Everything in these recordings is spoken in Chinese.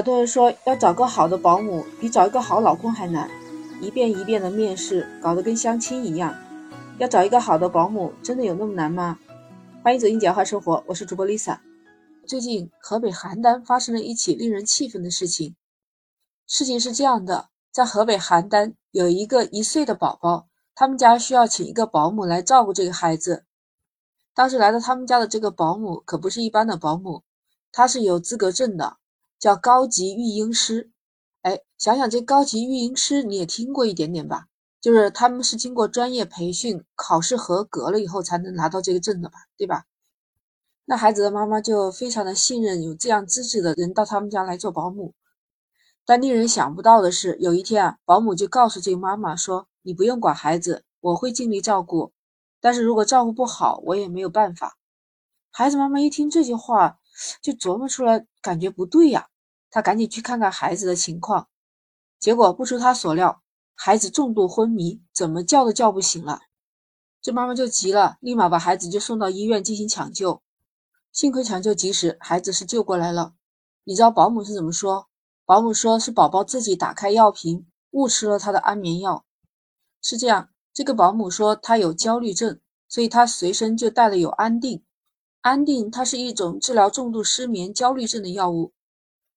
很多人说要找个好的保姆比找一个好老公还难，一遍一遍的面试，搞得跟相亲一样。要找一个好的保姆，真的有那么难吗？欢迎走进简化生活，我是主播 Lisa。最近河北邯郸发生了一起令人气愤的事情。事情是这样的，在河北邯郸有一个一岁的宝宝，他们家需要请一个保姆来照顾这个孩子。当时来到他们家的这个保姆可不是一般的保姆，她是有资格证的。叫高级育婴师，哎，想想这高级育婴师你也听过一点点吧？就是他们是经过专业培训、考试合格了以后才能拿到这个证的吧？对吧？那孩子的妈妈就非常的信任有这样资质的人到他们家来做保姆。但令人想不到的是，有一天啊，保姆就告诉这个妈妈说：“你不用管孩子，我会尽力照顾，但是如果照顾不好，我也没有办法。”孩子妈妈一听这句话，就琢磨出来，感觉不对呀。他赶紧去看看孩子的情况，结果不出他所料，孩子重度昏迷，怎么叫都叫不醒了。这妈妈就急了，立马把孩子就送到医院进行抢救。幸亏抢救及时，孩子是救过来了。你知道保姆是怎么说？保姆说是宝宝自己打开药瓶误吃了他的安眠药。是这样，这个保姆说他有焦虑症，所以他随身就带了有安定。安定它是一种治疗重度失眠、焦虑症的药物。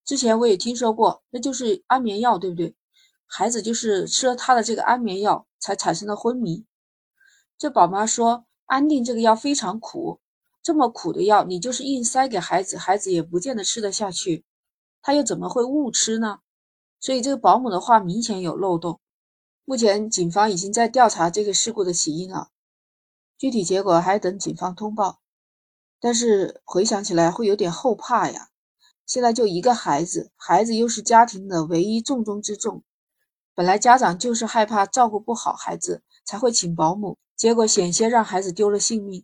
之前我也听说过，那就是安眠药，对不对？孩子就是吃了他的这个安眠药才产生了昏迷。这宝妈说，安定这个药非常苦，这么苦的药，你就是硬塞给孩子，孩子也不见得吃得下去。他又怎么会误吃呢？所以这个保姆的话明显有漏洞。目前警方已经在调查这个事故的起因了，具体结果还等警方通报。但是回想起来会有点后怕呀。现在就一个孩子，孩子又是家庭的唯一重中之重。本来家长就是害怕照顾不好孩子，才会请保姆，结果险些让孩子丢了性命。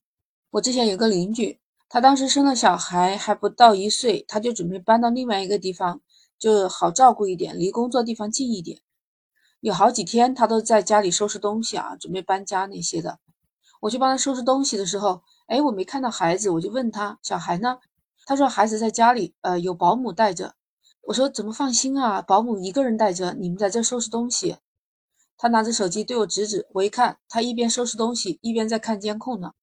我之前有个邻居，他当时生了小孩还不到一岁，他就准备搬到另外一个地方，就好照顾一点，离工作地方近一点。有好几天他都在家里收拾东西啊，准备搬家那些的。我去帮他收拾东西的时候，哎，我没看到孩子，我就问他小孩呢？他说孩子在家里，呃，有保姆带着。我说怎么放心啊？保姆一个人带着，你们在这收拾东西。他拿着手机对我指指，我一看，他一边收拾东西，一边在看监控呢。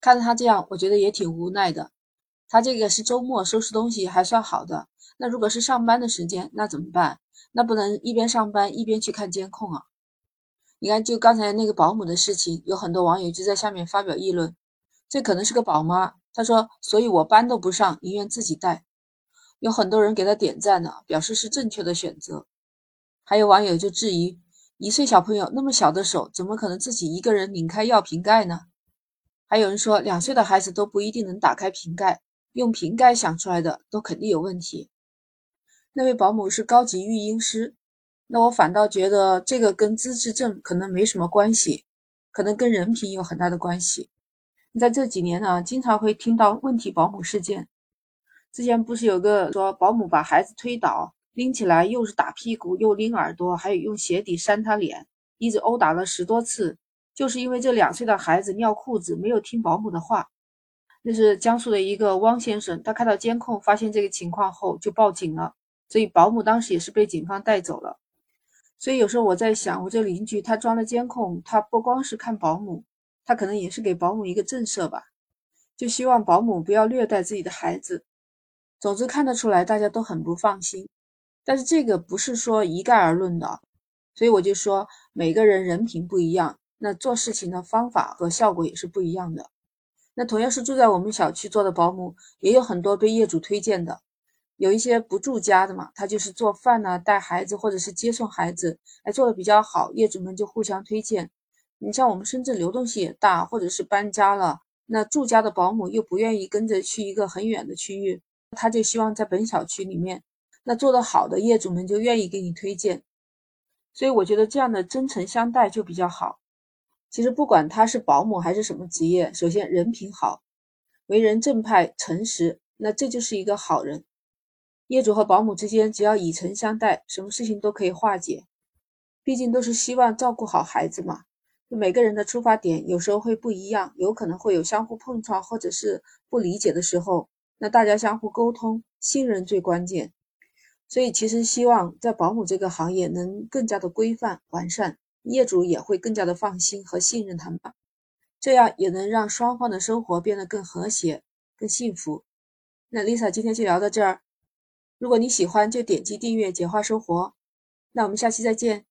看着他这样，我觉得也挺无奈的。他这个是周末收拾东西还算好的，那如果是上班的时间，那怎么办？那不能一边上班一边去看监控啊。你看，就刚才那个保姆的事情，有很多网友就在下面发表议论，这可能是个宝妈。他说：“所以我班都不上，宁愿自己带。”有很多人给他点赞呢，表示是正确的选择。还有网友就质疑：一岁小朋友那么小的手，怎么可能自己一个人拧开药瓶盖呢？还有人说，两岁的孩子都不一定能打开瓶盖，用瓶盖想出来的都肯定有问题。那位保姆是高级育婴师，那我反倒觉得这个跟资质证可能没什么关系，可能跟人品有很大的关系。在这几年呢，经常会听到问题保姆事件。之前不是有个说保姆把孩子推倒，拎起来又是打屁股，又拎耳朵，还有用鞋底扇他脸，一直殴打了十多次，就是因为这两岁的孩子尿裤子，没有听保姆的话。那是江苏的一个汪先生，他看到监控发现这个情况后就报警了，所以保姆当时也是被警方带走了。所以有时候我在想，我这邻居他装了监控，他不光是看保姆。他可能也是给保姆一个震慑吧，就希望保姆不要虐待自己的孩子。总之看得出来大家都很不放心，但是这个不是说一概而论的，所以我就说每个人人品不一样，那做事情的方法和效果也是不一样的。那同样是住在我们小区做的保姆，也有很多被业主推荐的，有一些不住家的嘛，他就是做饭呐、带孩子或者是接送孩子，哎，做的比较好，业主们就互相推荐。你像我们深圳流动性也大，或者是搬家了，那住家的保姆又不愿意跟着去一个很远的区域，他就希望在本小区里面，那做得好的业主们就愿意给你推荐，所以我觉得这样的真诚相待就比较好。其实不管他是保姆还是什么职业，首先人品好，为人正派诚实，那这就是一个好人。业主和保姆之间，只要以诚相待，什么事情都可以化解。毕竟都是希望照顾好孩子嘛，就每个人的出发点有时候会不一样，有可能会有相互碰撞或者是不理解的时候。那大家相互沟通，信任最关键。所以其实希望在保姆这个行业能更加的规范完善，业主也会更加的放心和信任他们吧，这样也能让双方的生活变得更和谐、更幸福。那 Lisa 今天就聊到这儿。如果你喜欢就点击订阅简化生活。那我们下期再见。